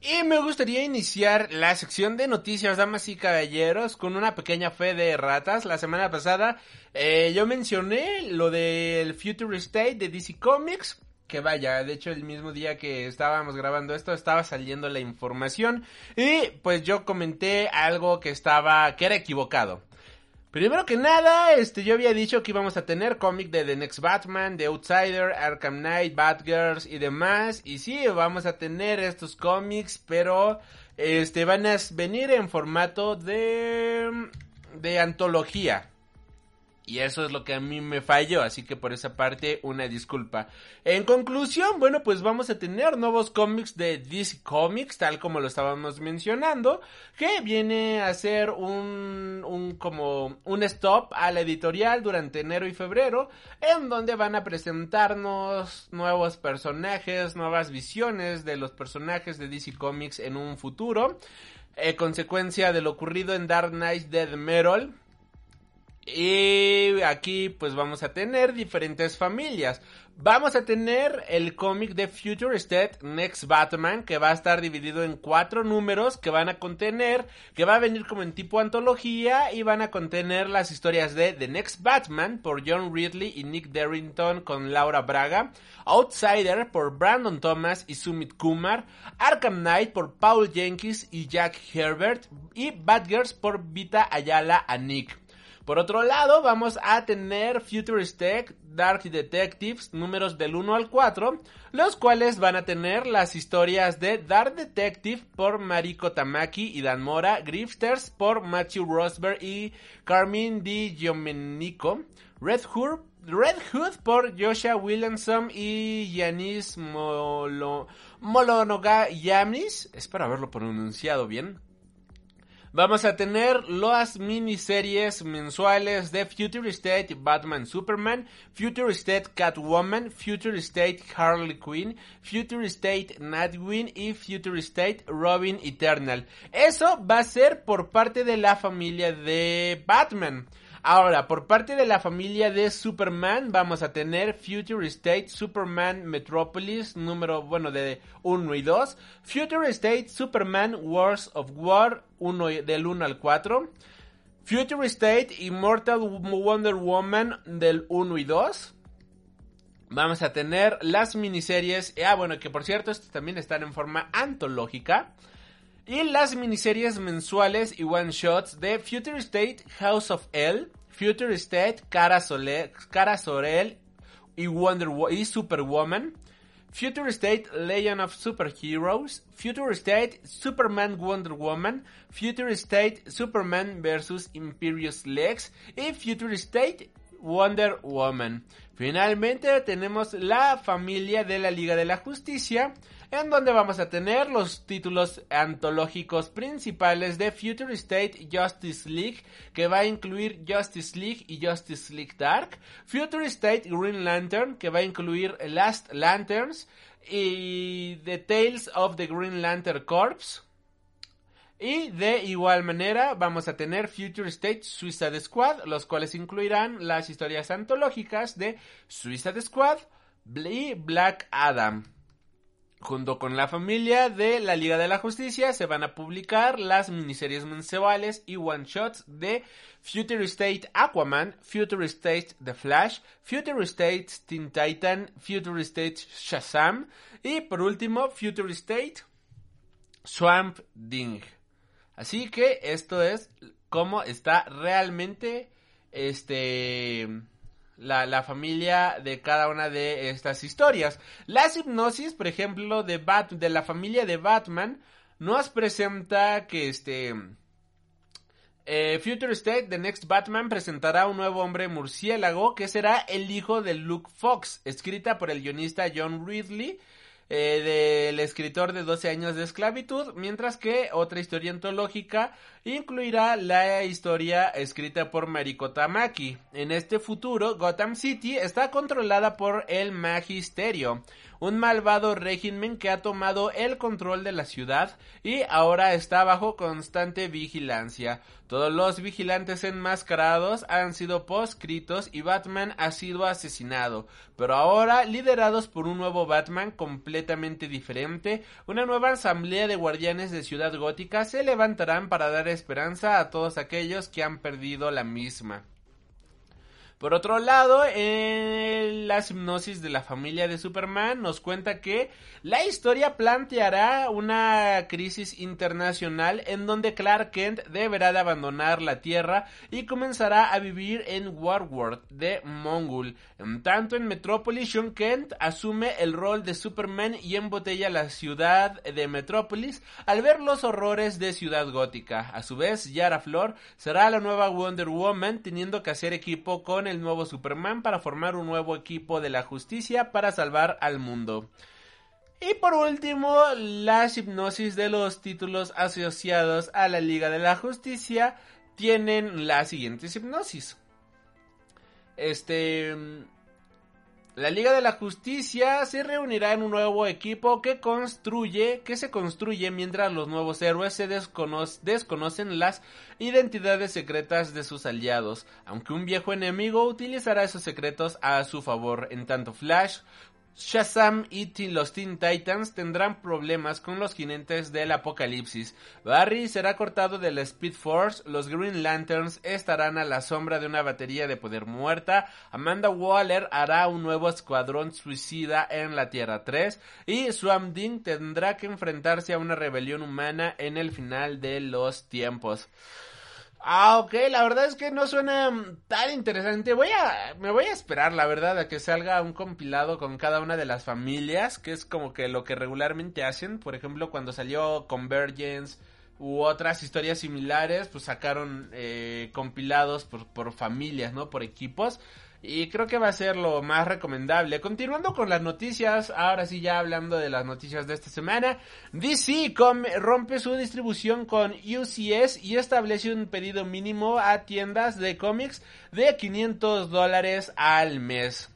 Y me gustaría iniciar la sección de noticias, damas y caballeros, con una pequeña fe de ratas. La semana pasada eh, yo mencioné lo del Future State de DC Comics. Que vaya, de hecho el mismo día que estábamos grabando esto estaba saliendo la información y pues yo comenté algo que estaba, que era equivocado. Primero que nada, este, yo había dicho que íbamos a tener cómic de The Next Batman, The Outsider, Arkham Knight, Batgirls y demás. Y sí, vamos a tener estos cómics, pero este van a venir en formato de de antología. Y eso es lo que a mí me falló, así que por esa parte una disculpa. En conclusión, bueno, pues vamos a tener nuevos cómics de DC Comics, tal como lo estábamos mencionando, que viene a ser un, un como un stop a la editorial durante enero y febrero, en donde van a presentarnos nuevos personajes, nuevas visiones de los personajes de DC Comics en un futuro. Eh, consecuencia de lo ocurrido en Dark Knight Dead Metal, y aquí pues vamos a tener diferentes familias. Vamos a tener el cómic de Future State Next Batman que va a estar dividido en cuatro números que van a contener, que va a venir como en tipo antología y van a contener las historias de The Next Batman por John Ridley y Nick Darrington con Laura Braga, Outsider por Brandon Thomas y Sumit Kumar, Arkham Knight por Paul Jenkins y Jack Herbert y Batgirls por Vita Ayala a Nick. Por otro lado, vamos a tener Futuristic Dark Detectives números del 1 al 4, los cuales van a tener las historias de Dark Detective por Mariko Tamaki y Dan Mora, Grifters por Matthew Rosberg y Carmen Di Giomenico, Red Hood, Red Hood por Joshua Williamson y Yanis Molo, Molonoga Yanis, espero haberlo pronunciado bien, Vamos a tener las miniseries mensuales de Future State Batman Superman, Future State Catwoman, Future State Harley Quinn, Future State Nightwing y Future State Robin Eternal. Eso va a ser por parte de la familia de Batman. Ahora, por parte de la familia de Superman, vamos a tener Future State Superman Metropolis, número, bueno, de 1 y 2. Future State Superman Wars of War, 1, del 1 al 4. Future State Immortal Wonder Woman, del 1 y 2. Vamos a tener las miniseries, ah, bueno, que por cierto, estos también están en forma antológica. Y las miniseries mensuales y one shots de Future State House of L, Future State Cara, Sorel y, Wonder y Superwoman, Future State Legend of Superheroes, Future State Superman Wonder Woman, Future State Superman vs. Imperious Lex. Y Future State Wonder Woman. Finalmente tenemos la familia de la Liga de la Justicia, en donde vamos a tener los títulos antológicos principales de Future State Justice League, que va a incluir Justice League y Justice League Dark, Future State Green Lantern, que va a incluir Last Lanterns y The Tales of the Green Lantern Corps. Y de igual manera vamos a tener Future State Suicide Squad, los cuales incluirán las historias antológicas de Suicide Squad y Black Adam. Junto con la familia de la Liga de la Justicia se van a publicar las miniseries mensuales y one shots de Future State Aquaman, Future State The Flash, Future State Teen Titan, Future State Shazam y por último Future State Swamp Ding. Así que esto es cómo está realmente este la, la, familia de cada una de estas historias. Las hipnosis, por ejemplo, de, Bat de la familia de Batman, nos presenta que este... Eh, Future State, The Next Batman, presentará un nuevo hombre murciélago que será el hijo de Luke Fox, escrita por el guionista John Ridley eh, del escritor de 12 años de esclavitud, mientras que otra historia antológica incluirá la historia escrita por Mariko Tamaki. En este futuro, Gotham City está controlada por el Magisterio, un malvado régimen que ha tomado el control de la ciudad y ahora está bajo constante vigilancia. Todos los vigilantes enmascarados han sido poscritos y Batman ha sido asesinado, pero ahora liderados por un nuevo Batman completamente diferente, una nueva asamblea de guardianes de Ciudad Gótica se levantarán para dar esperanza a todos aquellos que han perdido la misma. Por otro lado, en la hipnosis de la familia de Superman nos cuenta que la historia planteará una crisis internacional en donde Clark Kent deberá de abandonar la Tierra y comenzará a vivir en Warworld de Mongul. En tanto, en Metrópolis, Sean Kent asume el rol de Superman y embotella la ciudad de Metrópolis al ver los horrores de Ciudad Gótica. A su vez, Yara Flor será la nueva Wonder Woman teniendo que hacer equipo con el nuevo Superman para formar un nuevo equipo de la justicia para salvar al mundo. Y por último, las hipnosis de los títulos asociados a la Liga de la Justicia tienen las siguientes hipnosis. Este la Liga de la Justicia se reunirá en un nuevo equipo que construye, que se construye mientras los nuevos héroes se desconocen las identidades secretas de sus aliados, aunque un viejo enemigo utilizará esos secretos a su favor, en tanto Flash Shazam y los Teen Titans tendrán problemas con los jinentes del apocalipsis. Barry será cortado de la Speed Force, los Green Lanterns estarán a la sombra de una batería de poder muerta, Amanda Waller hará un nuevo escuadrón suicida en la Tierra 3 y Swamp Thing tendrá que enfrentarse a una rebelión humana en el final de los tiempos. Ah, ok, la verdad es que no suena tan interesante. Voy a, me voy a esperar, la verdad, a que salga un compilado con cada una de las familias, que es como que lo que regularmente hacen. Por ejemplo, cuando salió Convergence u otras historias similares, pues sacaron eh, compilados por, por familias, ¿no? Por equipos. Y creo que va a ser lo más recomendable. Continuando con las noticias, ahora sí ya hablando de las noticias de esta semana, DC rompe su distribución con UCS y establece un pedido mínimo a tiendas de cómics de 500 dólares al mes.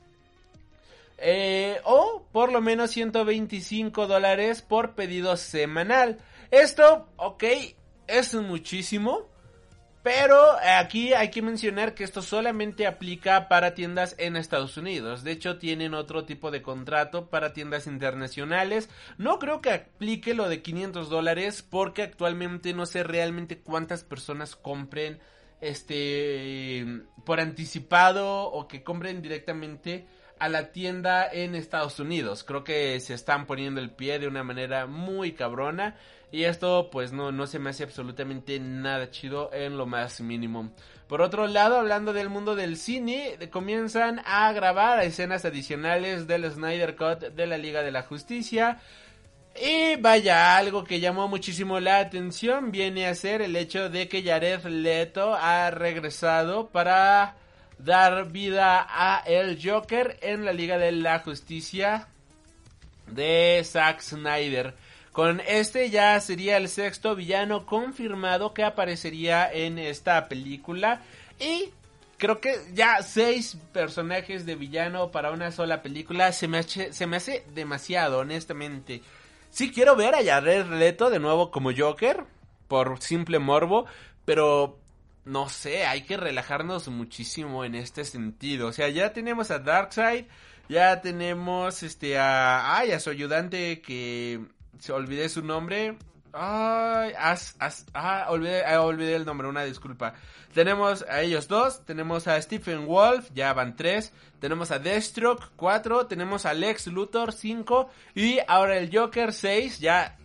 Eh, o por lo menos 125 dólares por pedido semanal. Esto, ok, es muchísimo. Pero aquí hay que mencionar que esto solamente aplica para tiendas en Estados Unidos. De hecho, tienen otro tipo de contrato para tiendas internacionales. No creo que aplique lo de 500 dólares porque actualmente no sé realmente cuántas personas compren este por anticipado o que compren directamente a la tienda en Estados Unidos. Creo que se están poniendo el pie de una manera muy cabrona. Y esto pues no, no se me hace absolutamente nada chido en lo más mínimo. Por otro lado, hablando del mundo del cine, comienzan a grabar escenas adicionales del Snyder Cut de la Liga de la Justicia. Y vaya, algo que llamó muchísimo la atención viene a ser el hecho de que Jared Leto ha regresado para dar vida a el Joker en la Liga de la Justicia de Zack Snyder. Con este ya sería el sexto villano confirmado que aparecería en esta película. Y creo que ya seis personajes de villano para una sola película se me hace, se me hace demasiado, honestamente. Sí quiero ver a Jared Leto de nuevo como Joker, por simple morbo, pero no sé, hay que relajarnos muchísimo en este sentido. O sea, ya tenemos a Darkseid, ya tenemos este a, ay, a su ayudante que se olvidé su nombre. Ay, as, as, ah, olvidé, ah, olvidé el nombre, una disculpa. Tenemos a ellos dos, tenemos a Stephen Wolf, ya van tres, tenemos a Deathstroke, cuatro, tenemos a Lex Luthor, cinco, y ahora el Joker, seis, ya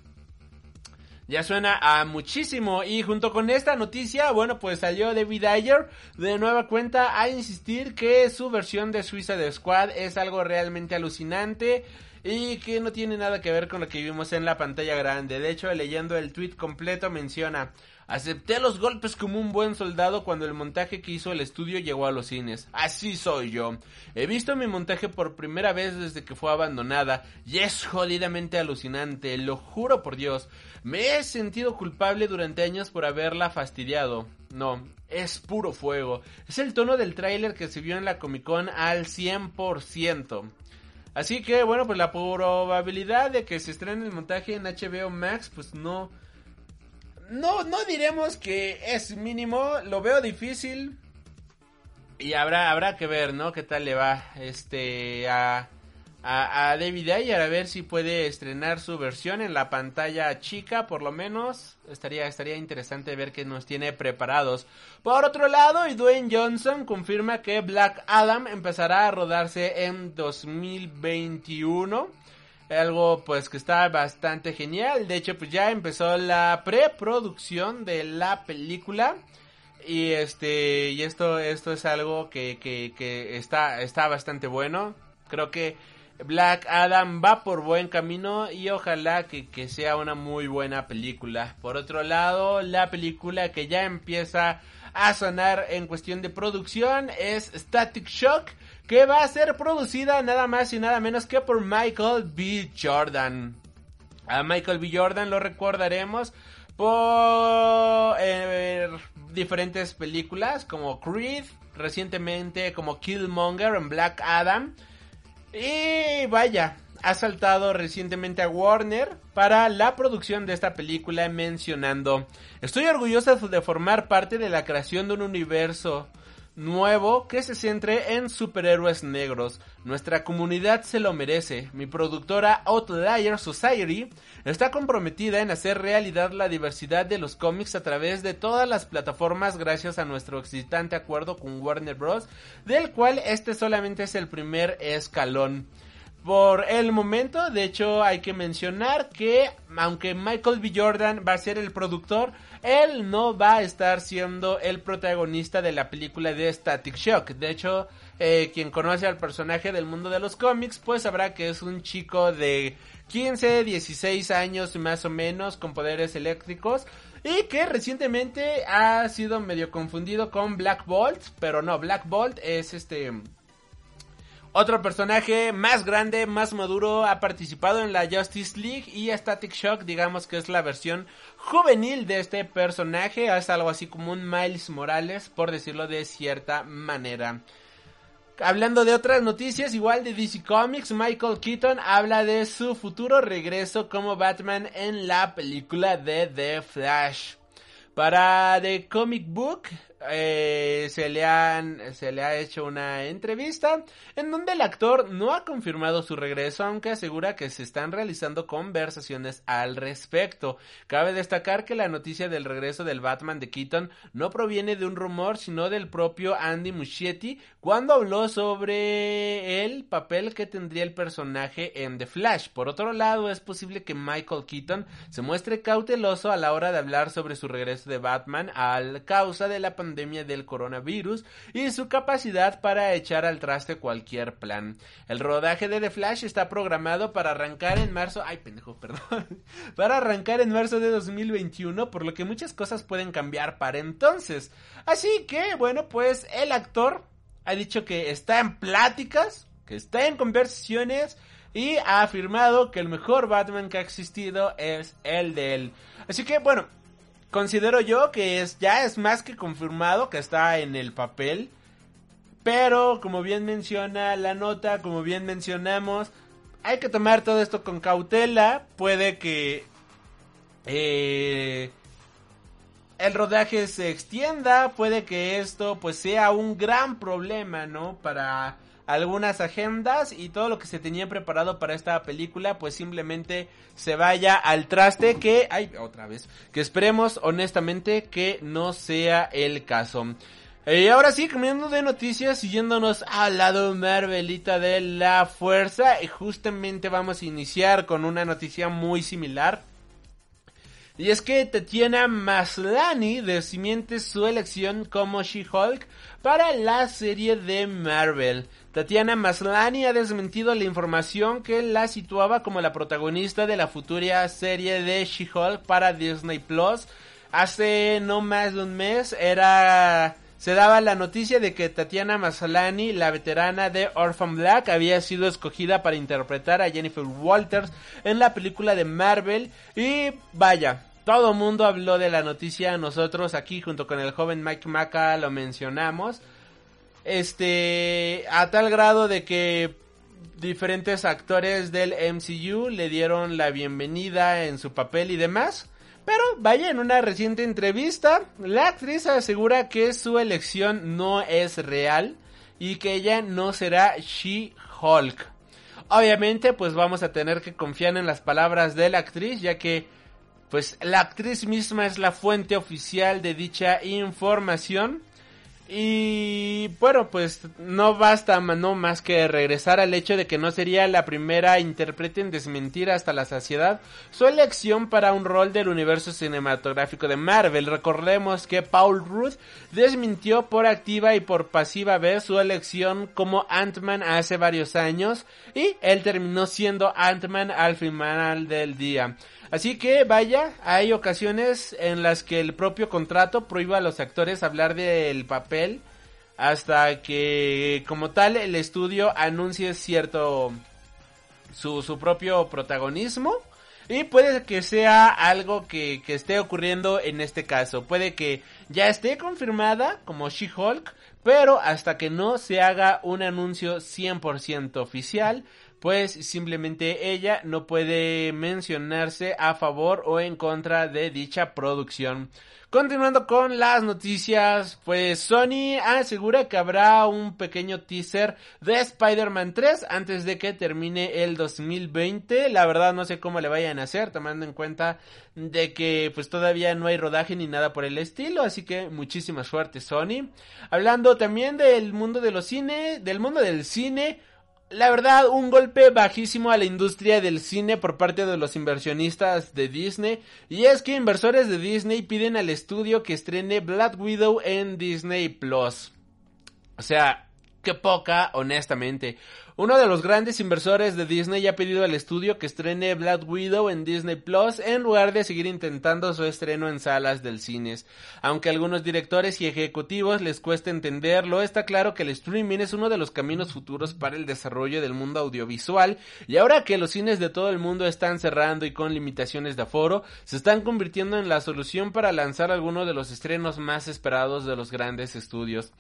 ya suena a muchísimo. Y junto con esta noticia, bueno, pues salió David Ayer de nueva cuenta a insistir que su versión de Suicide Squad es algo realmente alucinante y que no tiene nada que ver con lo que vimos en la pantalla grande. De hecho, leyendo el tweet completo menciona, acepté los golpes como un buen soldado cuando el montaje que hizo el estudio llegó a los cines. Así soy yo. He visto mi montaje por primera vez desde que fue abandonada y es jodidamente alucinante, lo juro por Dios. Me he sentido culpable durante años por haberla fastidiado. No, es puro fuego. Es el tono del tráiler que se vio en la Comic Con al 100%. Así que bueno, pues la probabilidad de que se estrene el montaje en HBO Max, pues no... No, no diremos que es mínimo, lo veo difícil. Y habrá, habrá que ver, ¿no? ¿Qué tal le va este a, a, David Ayer a ver si puede estrenar su versión en la pantalla chica, por lo menos. Estaría, estaría interesante ver qué nos tiene preparados. Por otro lado, Dwayne Johnson confirma que Black Adam empezará a rodarse en 2021. Algo pues que está bastante genial. De hecho, pues ya empezó la preproducción de la película. Y este, y esto, esto es algo que, que, que está, está bastante bueno. Creo que Black Adam va por buen camino y ojalá que, sea una muy buena película. Por otro lado, la película que ya empieza a sonar en cuestión de producción es Static Shock, que va a ser producida nada más y nada menos que por Michael B. Jordan. A Michael B. Jordan lo recordaremos por eh, diferentes películas como Creed, recientemente como Killmonger en Black Adam y vaya, ha saltado recientemente a Warner para la producción de esta película mencionando, estoy orgullosa de formar parte de la creación de un universo nuevo que se centre en superhéroes negros. Nuestra comunidad se lo merece. Mi productora Outlier Society está comprometida en hacer realidad la diversidad de los cómics a través de todas las plataformas gracias a nuestro excitante acuerdo con Warner Bros. del cual este solamente es el primer escalón. Por el momento, de hecho, hay que mencionar que aunque Michael B. Jordan va a ser el productor, él no va a estar siendo el protagonista de la película de Static Shock. De hecho, eh, quien conoce al personaje del mundo de los cómics, pues sabrá que es un chico de 15, 16 años más o menos, con poderes eléctricos. Y que recientemente ha sido medio confundido con Black Bolt. Pero no, Black Bolt es este otro personaje más grande, más maduro, ha participado en la Justice League y Static Shock, digamos que es la versión juvenil de este personaje, es algo así como un Miles Morales, por decirlo de cierta manera. Hablando de otras noticias, igual de DC Comics, Michael Keaton habla de su futuro regreso como Batman en la película de The Flash. Para The Comic Book, eh, se, le han, se le ha hecho una entrevista en donde el actor no ha confirmado su regreso, aunque asegura que se están realizando conversaciones al respecto. Cabe destacar que la noticia del regreso del Batman de Keaton no proviene de un rumor, sino del propio Andy Muschietti cuando habló sobre el papel que tendría el personaje en The Flash. Por otro lado, es posible que Michael Keaton se muestre cauteloso a la hora de hablar sobre su regreso de Batman a causa de la pandemia del coronavirus y su capacidad para echar al traste cualquier plan. El rodaje de The Flash está programado para arrancar en marzo, ay pendejo, perdón, para arrancar en marzo de 2021, por lo que muchas cosas pueden cambiar para entonces. Así que, bueno, pues el actor ha dicho que está en pláticas, que está en conversaciones y ha afirmado que el mejor Batman que ha existido es el de él. Así que, bueno, considero yo que es ya es más que confirmado que está en el papel. Pero como bien menciona la nota, como bien mencionamos, hay que tomar todo esto con cautela. Puede que eh, el rodaje se extienda, puede que esto pues sea un gran problema, ¿no? Para algunas agendas y todo lo que se tenía preparado para esta película pues simplemente se vaya al traste que ay otra vez que esperemos honestamente que no sea el caso y ahora sí, cambiando de noticias, siguiéndonos al lado Marvelita de la fuerza, y justamente vamos a iniciar con una noticia muy similar. Y es que Tatiana Maslany desmiente su elección como She-Hulk para la serie de Marvel. Tatiana Maslany ha desmentido la información que la situaba como la protagonista de la futura serie de She-Hulk para Disney Plus. Hace no más de un mes era se daba la noticia de que Tatiana Maslany, la veterana de Orphan Black, había sido escogida para interpretar a Jennifer Walters en la película de Marvel. Y vaya, todo el mundo habló de la noticia, nosotros aquí junto con el joven Mike Maca lo mencionamos este, a tal grado de que diferentes actores del MCU le dieron la bienvenida en su papel y demás. Pero vaya, en una reciente entrevista, la actriz asegura que su elección no es real y que ella no será She-Hulk. Obviamente, pues vamos a tener que confiar en las palabras de la actriz, ya que pues la actriz misma es la fuente oficial de dicha información. Y bueno, pues no basta no más que regresar al hecho de que no sería la primera intérprete en desmentir hasta la saciedad su elección para un rol del universo cinematográfico de Marvel. Recordemos que Paul Rudd desmintió por activa y por pasiva vez su elección como Ant-Man hace varios años y él terminó siendo Ant-Man al final del día. Así que vaya, hay ocasiones en las que el propio contrato prohíbe a los actores hablar del papel hasta que como tal el estudio anuncie cierto su, su propio protagonismo. Y puede que sea algo que, que esté ocurriendo en este caso. Puede que ya esté confirmada como She-Hulk, pero hasta que no se haga un anuncio 100% oficial, pues simplemente ella no puede mencionarse a favor o en contra de dicha producción. Continuando con las noticias, pues Sony asegura que habrá un pequeño teaser de Spider-Man 3 antes de que termine el 2020. La verdad no sé cómo le vayan a hacer, tomando en cuenta de que pues todavía no hay rodaje ni nada por el estilo, así que muchísima suerte Sony. Hablando también del mundo de los cine, del mundo del cine, la verdad, un golpe bajísimo a la industria del cine por parte de los inversionistas de Disney. Y es que inversores de Disney piden al estudio que estrene Black Widow en Disney Plus. O sea, qué poca, honestamente. Uno de los grandes inversores de Disney ha pedido al estudio que estrene Black Widow en Disney Plus en lugar de seguir intentando su estreno en salas del cines. Aunque a algunos directores y ejecutivos les cuesta entenderlo, está claro que el streaming es uno de los caminos futuros para el desarrollo del mundo audiovisual y ahora que los cines de todo el mundo están cerrando y con limitaciones de aforo, se están convirtiendo en la solución para lanzar algunos de los estrenos más esperados de los grandes estudios.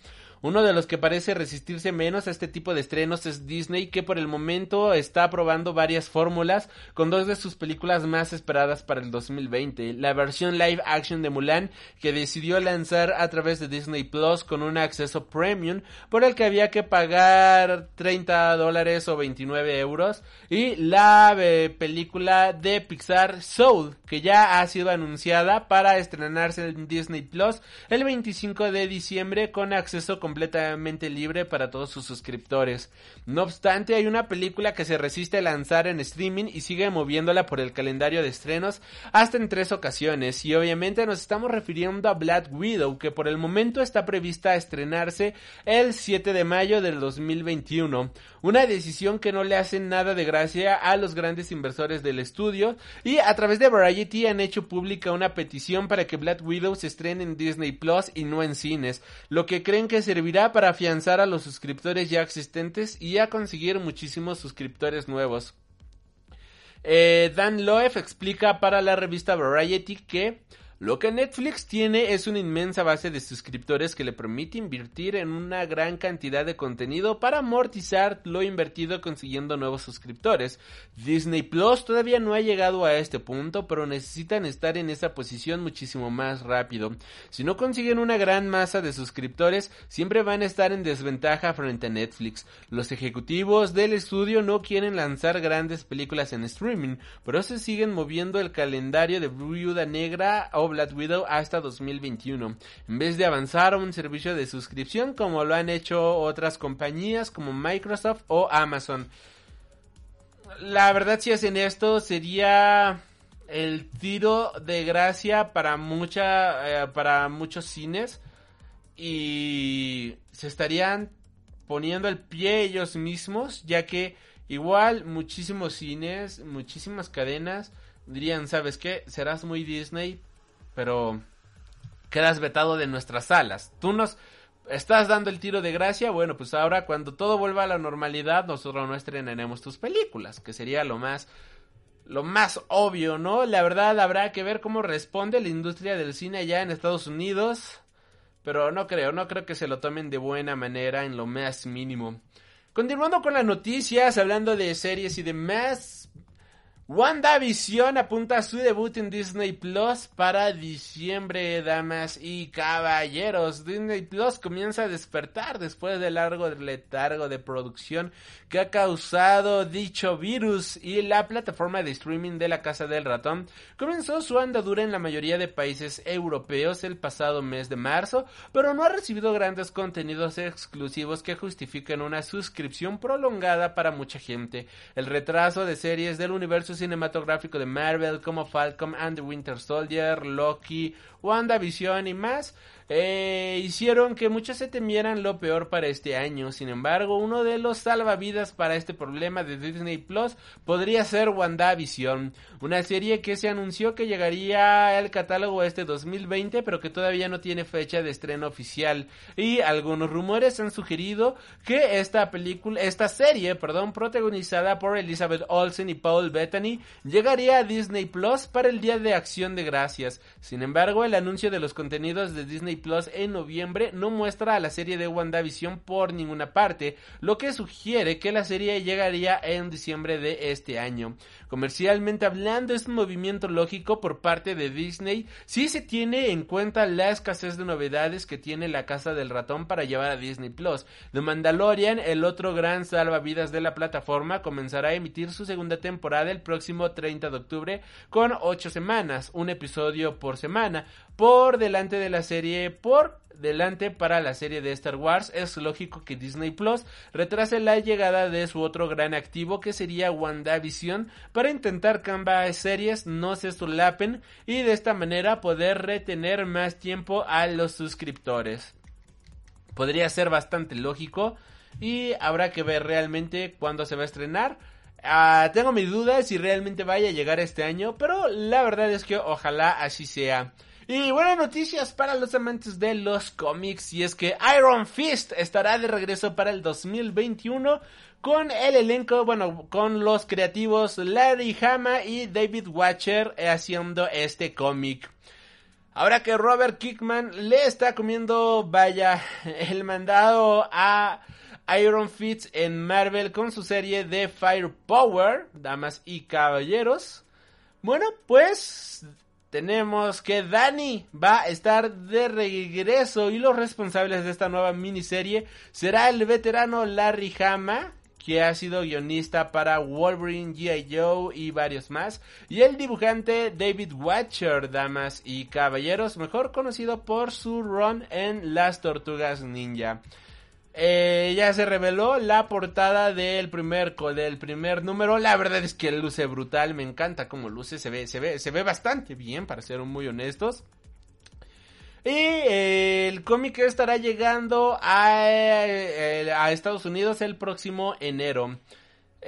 Uno de los que parece resistirse menos a este tipo de estrenos es Disney, que por el momento está probando varias fórmulas con dos de sus películas más esperadas para el 2020. La versión live action de Mulan, que decidió lanzar a través de Disney Plus con un acceso premium, por el que había que pagar 30 dólares o 29 euros. Y la eh, película de Pixar Soul, que ya ha sido anunciada para estrenarse en Disney Plus el 25 de diciembre con acceso completamente libre para todos sus suscriptores. No obstante, hay una película que se resiste a lanzar en streaming y sigue moviéndola por el calendario de estrenos hasta en tres ocasiones. Y obviamente nos estamos refiriendo a Black Widow, que por el momento está prevista a estrenarse el 7 de mayo del 2021. Una decisión que no le hace nada de gracia a los grandes inversores del estudio y a través de Variety han hecho pública una petición para que Black Widow se estrene en Disney Plus y no en cines, lo que creen que se servirá para afianzar a los suscriptores ya existentes y a conseguir muchísimos suscriptores nuevos. Eh, Dan Loef explica para la revista Variety que lo que Netflix tiene es una inmensa base de suscriptores que le permite invertir en una gran cantidad de contenido para amortizar lo invertido consiguiendo nuevos suscriptores. Disney Plus todavía no ha llegado a este punto, pero necesitan estar en esa posición muchísimo más rápido. Si no consiguen una gran masa de suscriptores, siempre van a estar en desventaja frente a Netflix. Los ejecutivos del estudio no quieren lanzar grandes películas en streaming, pero se siguen moviendo el calendario de Viuda Negra Black Widow hasta 2021, en vez de avanzar a un servicio de suscripción como lo han hecho otras compañías como Microsoft o Amazon. La verdad si hacen esto sería el tiro de gracia para mucha eh, para muchos cines y se estarían poniendo el pie ellos mismos ya que igual muchísimos cines muchísimas cadenas dirían sabes qué serás muy Disney pero quedas vetado de nuestras salas. Tú nos estás dando el tiro de gracia, bueno, pues ahora cuando todo vuelva a la normalidad, nosotros no estrenaremos tus películas, que sería lo más lo más obvio, ¿no? La verdad habrá que ver cómo responde la industria del cine allá en Estados Unidos, pero no creo, no creo que se lo tomen de buena manera en lo más mínimo. Continuando con las noticias, hablando de series y demás, WandaVision apunta a su debut en Disney Plus para diciembre, damas y caballeros. Disney Plus comienza a despertar después del largo letargo de producción que ha causado dicho virus y la plataforma de streaming de la Casa del Ratón comenzó su andadura en la mayoría de países europeos el pasado mes de marzo, pero no ha recibido grandes contenidos exclusivos que justifiquen una suscripción prolongada para mucha gente. El retraso de series del universo cinematográfico de Marvel como Falcon and the Winter Soldier, Loki, WandaVision y más eh, hicieron que muchos se temieran lo peor para este año. Sin embargo, uno de los salvavidas para este problema de Disney Plus podría ser WandaVision, una serie que se anunció que llegaría al catálogo este 2020, pero que todavía no tiene fecha de estreno oficial. Y algunos rumores han sugerido que esta película, esta serie, perdón, protagonizada por Elizabeth Olsen y Paul Bettany, llegaría a Disney Plus para el Día de Acción de Gracias. Sin embargo, el anuncio de los contenidos de Disney Plus en noviembre no muestra a la serie de WandaVision por ninguna parte, lo que sugiere que la serie llegaría en diciembre de este año. Comercialmente hablando, es un movimiento lógico por parte de Disney si se tiene en cuenta la escasez de novedades que tiene la Casa del Ratón para llevar a Disney Plus. The Mandalorian, el otro gran salvavidas de la plataforma, comenzará a emitir su segunda temporada el próximo 30 de octubre con 8 semanas, un episodio por semana, por delante de la serie por delante para la serie de Star Wars, es lógico que Disney Plus retrase la llegada de su otro gran activo que sería WandaVision para intentar que ambas series no se solapen y de esta manera poder retener más tiempo a los suscriptores. Podría ser bastante lógico y habrá que ver realmente cuándo se va a estrenar. Ah, tengo mis dudas si realmente vaya a llegar este año, pero la verdad es que ojalá así sea. Y buenas noticias para los amantes de los cómics y es que Iron Fist estará de regreso para el 2021 con el elenco, bueno, con los creativos Larry Hama y David Watcher haciendo este cómic. Ahora que Robert Kickman le está comiendo, vaya, el mandado a Iron Fist en Marvel con su serie de Firepower, damas y caballeros. Bueno, pues tenemos que Dani va a estar de regreso y los responsables de esta nueva miniserie será el veterano Larry Hama, que ha sido guionista para Wolverine, G.I. Joe y varios más, y el dibujante David Watcher, damas y caballeros, mejor conocido por su run en Las Tortugas Ninja. Eh, ya se reveló la portada del primer del primer número. La verdad es que luce brutal, me encanta cómo luce, se ve, se ve, se ve bastante bien, para ser muy honestos. Y eh, el cómic estará llegando a, eh, a, Estados Unidos el próximo enero.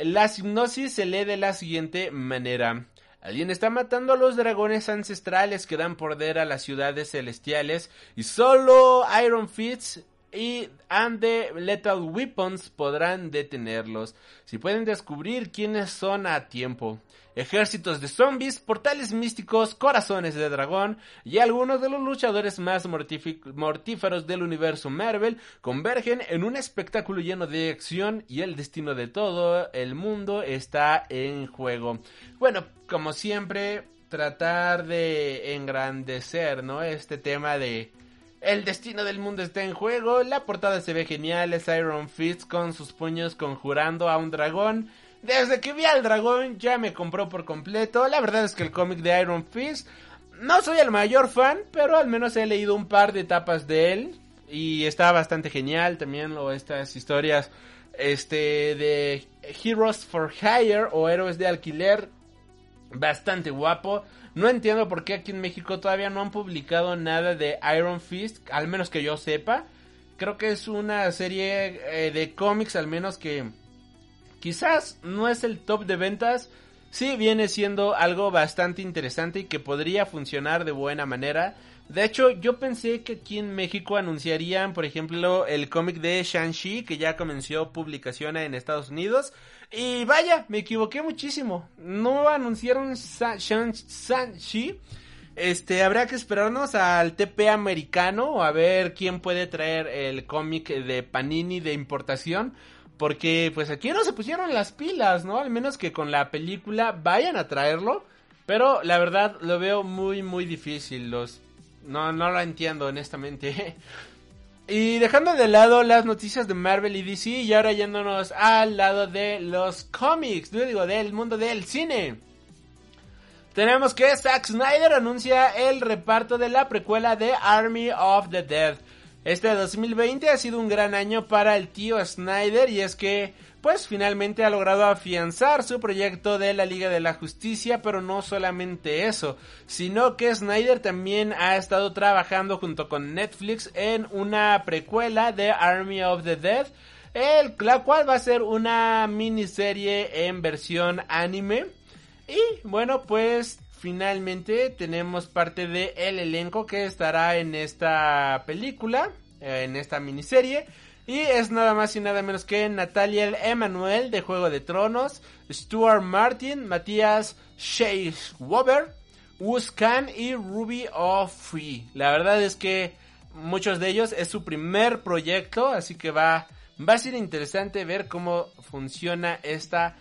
La hipnosis se lee de la siguiente manera. Alguien está matando a los dragones ancestrales que dan poder a las ciudades celestiales y solo Iron Fist y and the Lethal Weapons podrán detenerlos. Si pueden descubrir quiénes son a tiempo. Ejércitos de zombies, portales místicos, corazones de dragón y algunos de los luchadores más mortíferos del universo Marvel convergen en un espectáculo lleno de acción y el destino de todo el mundo está en juego. Bueno, como siempre, tratar de engrandecer, ¿no? Este tema de el destino del mundo está en juego. La portada se ve genial. Es Iron Fist con sus puños conjurando a un dragón. Desde que vi al dragón ya me compró por completo. La verdad es que el cómic de Iron Fist no soy el mayor fan, pero al menos he leído un par de etapas de él y está bastante genial también lo estas historias este de Heroes for Hire o héroes de alquiler bastante guapo. No entiendo por qué aquí en México todavía no han publicado nada de Iron Fist, al menos que yo sepa. Creo que es una serie eh, de cómics, al menos que quizás no es el top de ventas. Sí viene siendo algo bastante interesante y que podría funcionar de buena manera. De hecho, yo pensé que aquí en México anunciarían, por ejemplo, el cómic de Shang-Chi, que ya comenzó publicación en Estados Unidos. Y vaya, me equivoqué muchísimo. No anunciaron Shang-Chi. Este, habrá que esperarnos al TP americano a ver quién puede traer el cómic de Panini de importación. Porque pues aquí no se pusieron las pilas, ¿no? Al menos que con la película vayan a traerlo. Pero la verdad lo veo muy muy difícil. Los... No, no lo entiendo honestamente. Y dejando de lado las noticias de Marvel y DC y ahora yéndonos al lado de los cómics, yo digo, del mundo del cine. Tenemos que Zack Snyder anuncia el reparto de la precuela de Army of the Dead. Este 2020 ha sido un gran año para el tío Snyder y es que pues finalmente ha logrado afianzar su proyecto de la Liga de la Justicia, pero no solamente eso, sino que Snyder también ha estado trabajando junto con Netflix en una precuela de Army of the Dead, el, la cual va a ser una miniserie en versión anime. Y bueno, pues finalmente tenemos parte del el elenco que estará en esta película, en esta miniserie. Y es nada más y nada menos que Natalia Emanuel de Juego de Tronos, Stuart Martin, Matías Weber, Wuz Khan y Ruby Free. La verdad es que muchos de ellos es su primer proyecto, así que va, va a ser interesante ver cómo funciona esta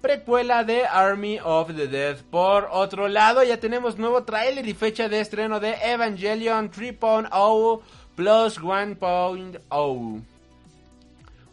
precuela de Army of the Dead. Por otro lado, ya tenemos nuevo tráiler y fecha de estreno de Evangelion 3.0 Plus 1.0.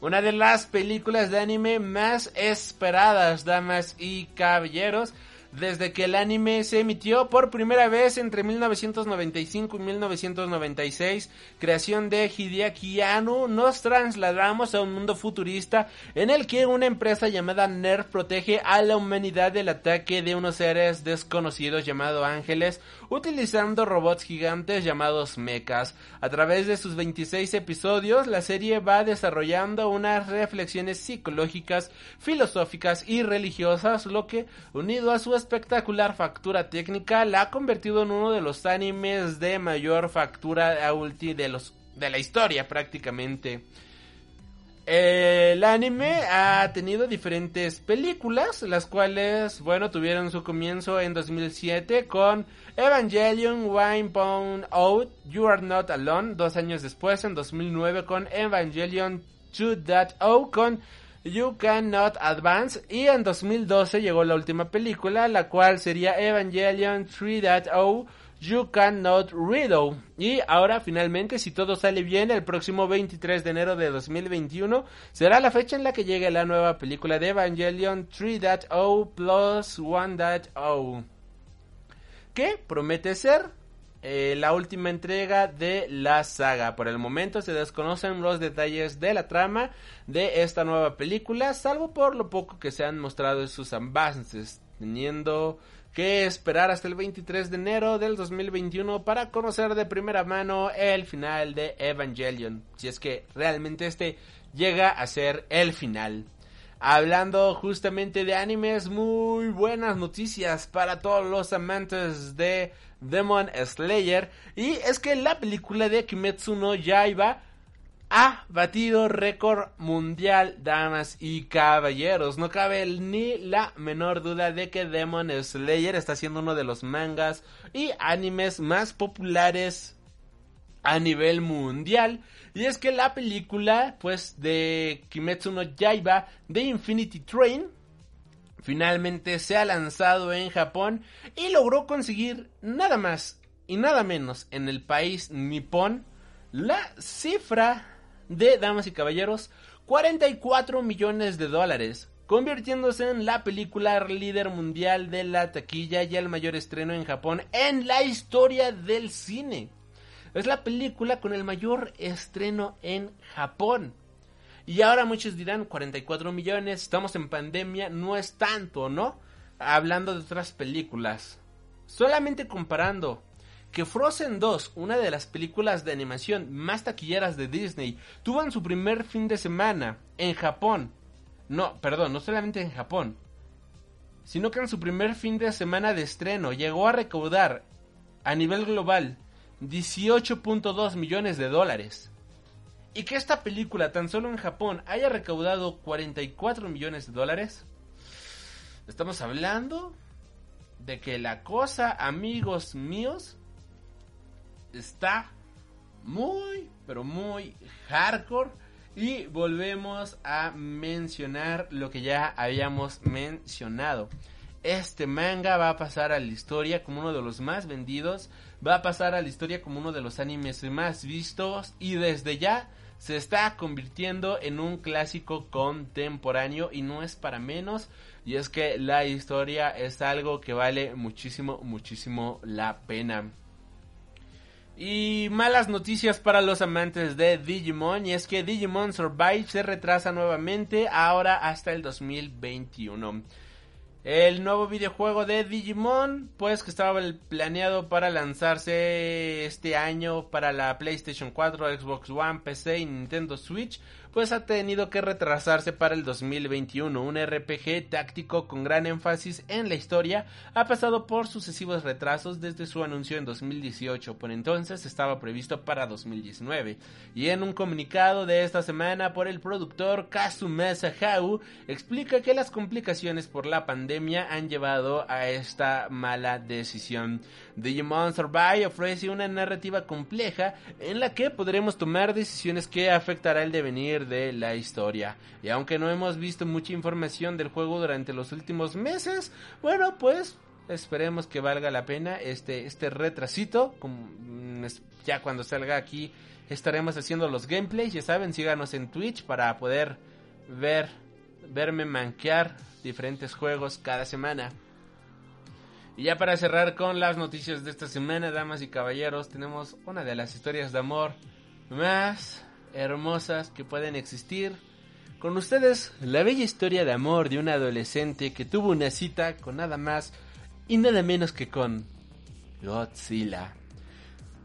Una de las películas de anime más esperadas, damas y caballeros, desde que el anime se emitió por primera vez entre 1995 y 1996, creación de Hideaki Anno, nos trasladamos a un mundo futurista en el que una empresa llamada NERF protege a la humanidad del ataque de unos seres desconocidos llamados ángeles, utilizando robots gigantes llamados mechas. A través de sus 26 episodios, la serie va desarrollando unas reflexiones psicológicas, filosóficas y religiosas, lo que, unido a su espectacular factura técnica la ha convertido en uno de los animes de mayor factura de, los, de la historia prácticamente. El anime ha tenido diferentes películas, las cuales, bueno, tuvieron su comienzo en 2007 con Evangelion Wine Pound Out, You Are Not Alone, dos años después, en 2009 con Evangelion 2.0 con You Cannot Advance y en 2012 llegó la última película, la cual sería Evangelion 3.0 You Cannot Riddle. Y ahora finalmente, si todo sale bien, el próximo 23 de enero de 2021 será la fecha en la que llegue la nueva película de Evangelion 3.0 plus 1.0. Que promete ser eh, la última entrega de la saga. Por el momento se desconocen los detalles de la trama de esta nueva película, salvo por lo poco que se han mostrado en sus avances, teniendo que esperar hasta el 23 de enero del 2021 para conocer de primera mano el final de Evangelion, si es que realmente este llega a ser el final. Hablando justamente de animes, muy buenas noticias para todos los amantes de Demon Slayer. Y es que la película de Kimetsu no Yaiba ha batido récord mundial, damas y caballeros. No cabe ni la menor duda de que Demon Slayer está siendo uno de los mangas y animes más populares a nivel mundial. Y es que la película, pues, de Kimetsu no Yaiba de Infinity Train finalmente se ha lanzado en Japón y logró conseguir nada más y nada menos en el país nipón la cifra de, damas y caballeros, 44 millones de dólares, convirtiéndose en la película líder mundial de la taquilla y el mayor estreno en Japón en la historia del cine. Es la película con el mayor estreno en Japón. Y ahora muchos dirán 44 millones, estamos en pandemia, no es tanto, ¿no? Hablando de otras películas. Solamente comparando que Frozen 2, una de las películas de animación más taquilleras de Disney, tuvo en su primer fin de semana en Japón. No, perdón, no solamente en Japón, sino que en su primer fin de semana de estreno llegó a recaudar a nivel global 18.2 millones de dólares. Y que esta película tan solo en Japón haya recaudado 44 millones de dólares. Estamos hablando de que la cosa, amigos míos, está muy, pero muy hardcore. Y volvemos a mencionar lo que ya habíamos mencionado. Este manga va a pasar a la historia como uno de los más vendidos, va a pasar a la historia como uno de los animes más vistos y desde ya se está convirtiendo en un clásico contemporáneo y no es para menos. Y es que la historia es algo que vale muchísimo, muchísimo la pena. Y malas noticias para los amantes de Digimon y es que Digimon Survive se retrasa nuevamente ahora hasta el 2021. El nuevo videojuego de Digimon, pues que estaba planeado para lanzarse este año para la PlayStation 4, Xbox One, PC y Nintendo Switch, pues ha tenido que retrasarse para el 2021. Un RPG táctico con gran énfasis en la historia ha pasado por sucesivos retrasos desde su anuncio en 2018, por entonces estaba previsto para 2019. Y en un comunicado de esta semana por el productor Kazumasa Hau, explica que las complicaciones por la pandemia han llevado a esta mala decisión. Digimon Survive ofrece una narrativa compleja en la que podremos tomar decisiones que afectará el devenir de la historia. Y aunque no hemos visto mucha información del juego durante los últimos meses, bueno, pues esperemos que valga la pena este, este retrasito. Mm, ya cuando salga aquí estaremos haciendo los gameplays. Ya saben, síganos en Twitch para poder ver, verme manquear diferentes juegos cada semana. Y ya para cerrar con las noticias de esta semana, damas y caballeros, tenemos una de las historias de amor más hermosas que pueden existir. Con ustedes, la bella historia de amor de un adolescente que tuvo una cita con nada más y nada menos que con Godzilla.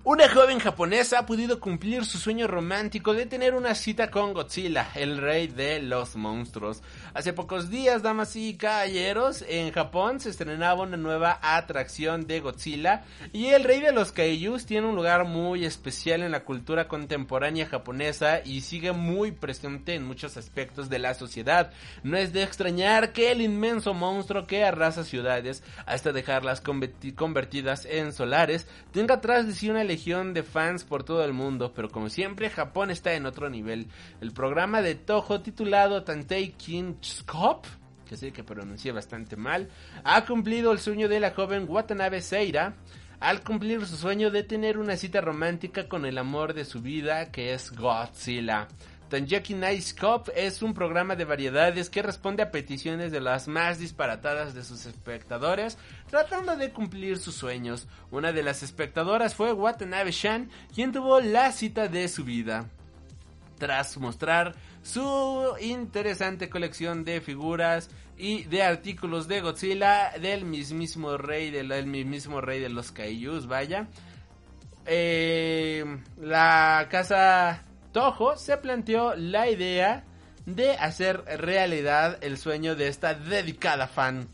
Una joven japonesa ha podido cumplir su sueño romántico de tener una cita con Godzilla, el rey de los monstruos. Hace pocos días, damas y caballeros, en Japón se estrenaba una nueva atracción de Godzilla y el rey de los kaijus tiene un lugar muy especial en la cultura contemporánea japonesa y sigue muy presente en muchos aspectos de la sociedad. No es de extrañar que el inmenso monstruo que arrasa ciudades hasta dejarlas convertidas en solares tenga atrás de sí una legión de fans por todo el mundo, pero como siempre Japón está en otro nivel. El programa de Toho titulado Tantei Kinskop que sé que pronuncié bastante mal, ha cumplido el sueño de la joven Watanabe Seira al cumplir su sueño de tener una cita romántica con el amor de su vida que es Godzilla. Tanjaki Nice Cup es un programa de variedades que responde a peticiones de las más disparatadas de sus espectadores, tratando de cumplir sus sueños. Una de las espectadoras fue Watanabe Shan, quien tuvo la cita de su vida. Tras mostrar su interesante colección de figuras y de artículos de Godzilla del mismísimo rey del, mismísimo rey de los Kaijus, vaya. Eh, la casa Toho se planteó la idea de hacer realidad el sueño de esta dedicada fan.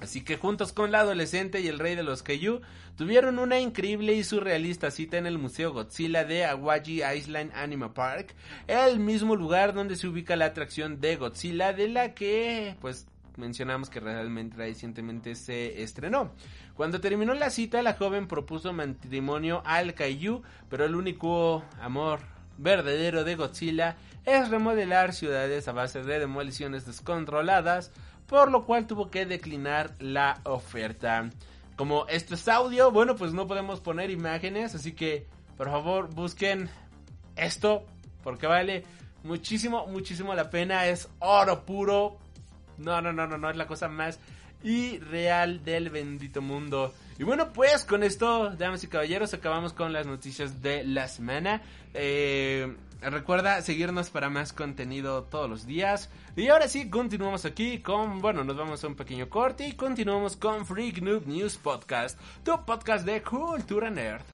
Así que juntos con la adolescente y el rey de los Kaiju tuvieron una increíble y surrealista cita en el Museo Godzilla de Awaji Island Animal Park, el mismo lugar donde se ubica la atracción de Godzilla de la que pues mencionamos que realmente recientemente se estrenó. Cuando terminó la cita, la joven propuso matrimonio al Kaiju, pero el único amor verdadero de Godzilla es remodelar ciudades a base de demoliciones descontroladas, por lo cual tuvo que declinar la oferta. Como esto es audio, bueno, pues no podemos poner imágenes, así que por favor busquen esto, porque vale muchísimo, muchísimo la pena, es oro puro. No, no, no, no, no, es la cosa más irreal del bendito mundo. Y bueno, pues con esto, damas y caballeros, acabamos con las noticias de la semana. Eh, recuerda seguirnos para más contenido todos los días. Y ahora sí, continuamos aquí con, bueno, nos vamos a un pequeño corte y continuamos con Freak Noob News Podcast, tu podcast de cultura nerd.